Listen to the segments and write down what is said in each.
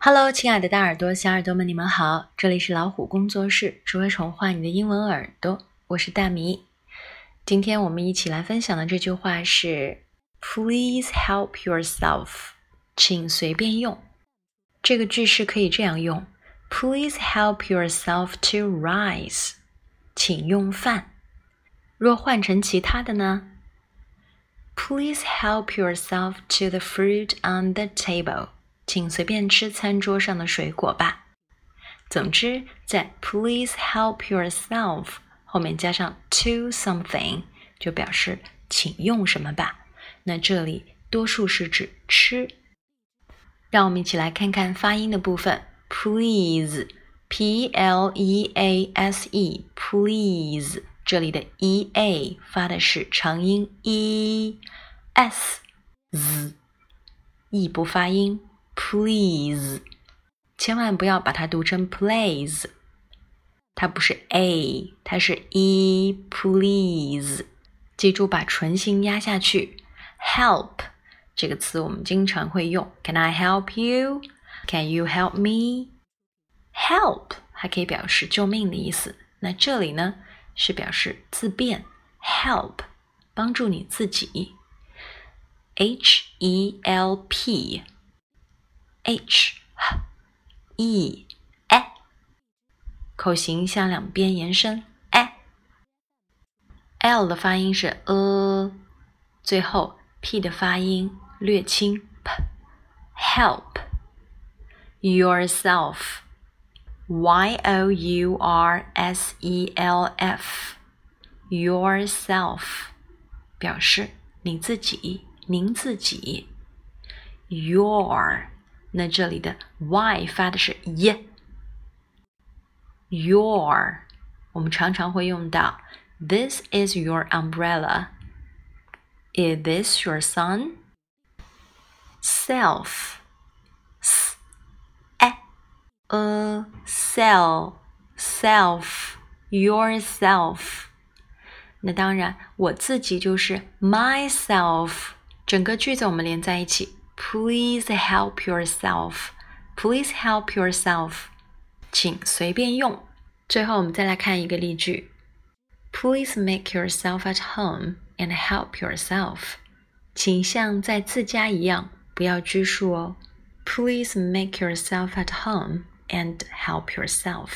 Hello，亲爱的大耳朵、小耳朵们，你们好！这里是老虎工作室，只为宠坏你的英文耳朵。我是大米。今天我们一起来分享的这句话是：Please help yourself，请随便用。这个句式可以这样用：Please help yourself to rise，请用饭。若换成其他的呢？Please help yourself to the fruit on the table。请随便吃餐桌上的水果吧。总之，在 Please help yourself 后面加上 to something，就表示请用什么吧。那这里多数是指吃。让我们一起来看看发音的部分。Please，P L E A S E，Please，这里的 E A 发的是长音 E，S，Z，E 不发音。Please，千万不要把它读成 plays，它不是 a，它是 e。Please，记住把唇形压下去。Help 这个词我们经常会用。Can I help you？Can you help me？Help 还可以表示救命的意思。那这里呢是表示自辩。Help 帮助你自己。H E L P。 h e e，口型向两边延伸。e l 的发音是呃，最后 p 的发音略轻。p help yourself y o u r s e l f yourself 表示你自己，您自己。your 那这里的 y 发的是 y，your，我们常常会用到 This is your umbrella. Is this your son? Self, s, e, a, self, self, yourself. 那当然，我自己就是 myself。整个句子我们连在一起。 Please help yourself. Please help yourself. 请随便用。最后，我们再来看一个例句：Please make yourself at home and help yourself. 请像在自家一样，不要拘束哦。Please make yourself at home and help yourself.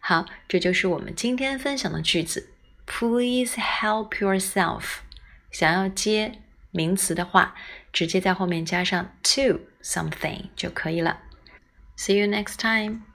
好，这就是我们今天分享的句子。Please help yourself. 想要接 名词的话，直接在后面加上 to something 就可以了。See you next time.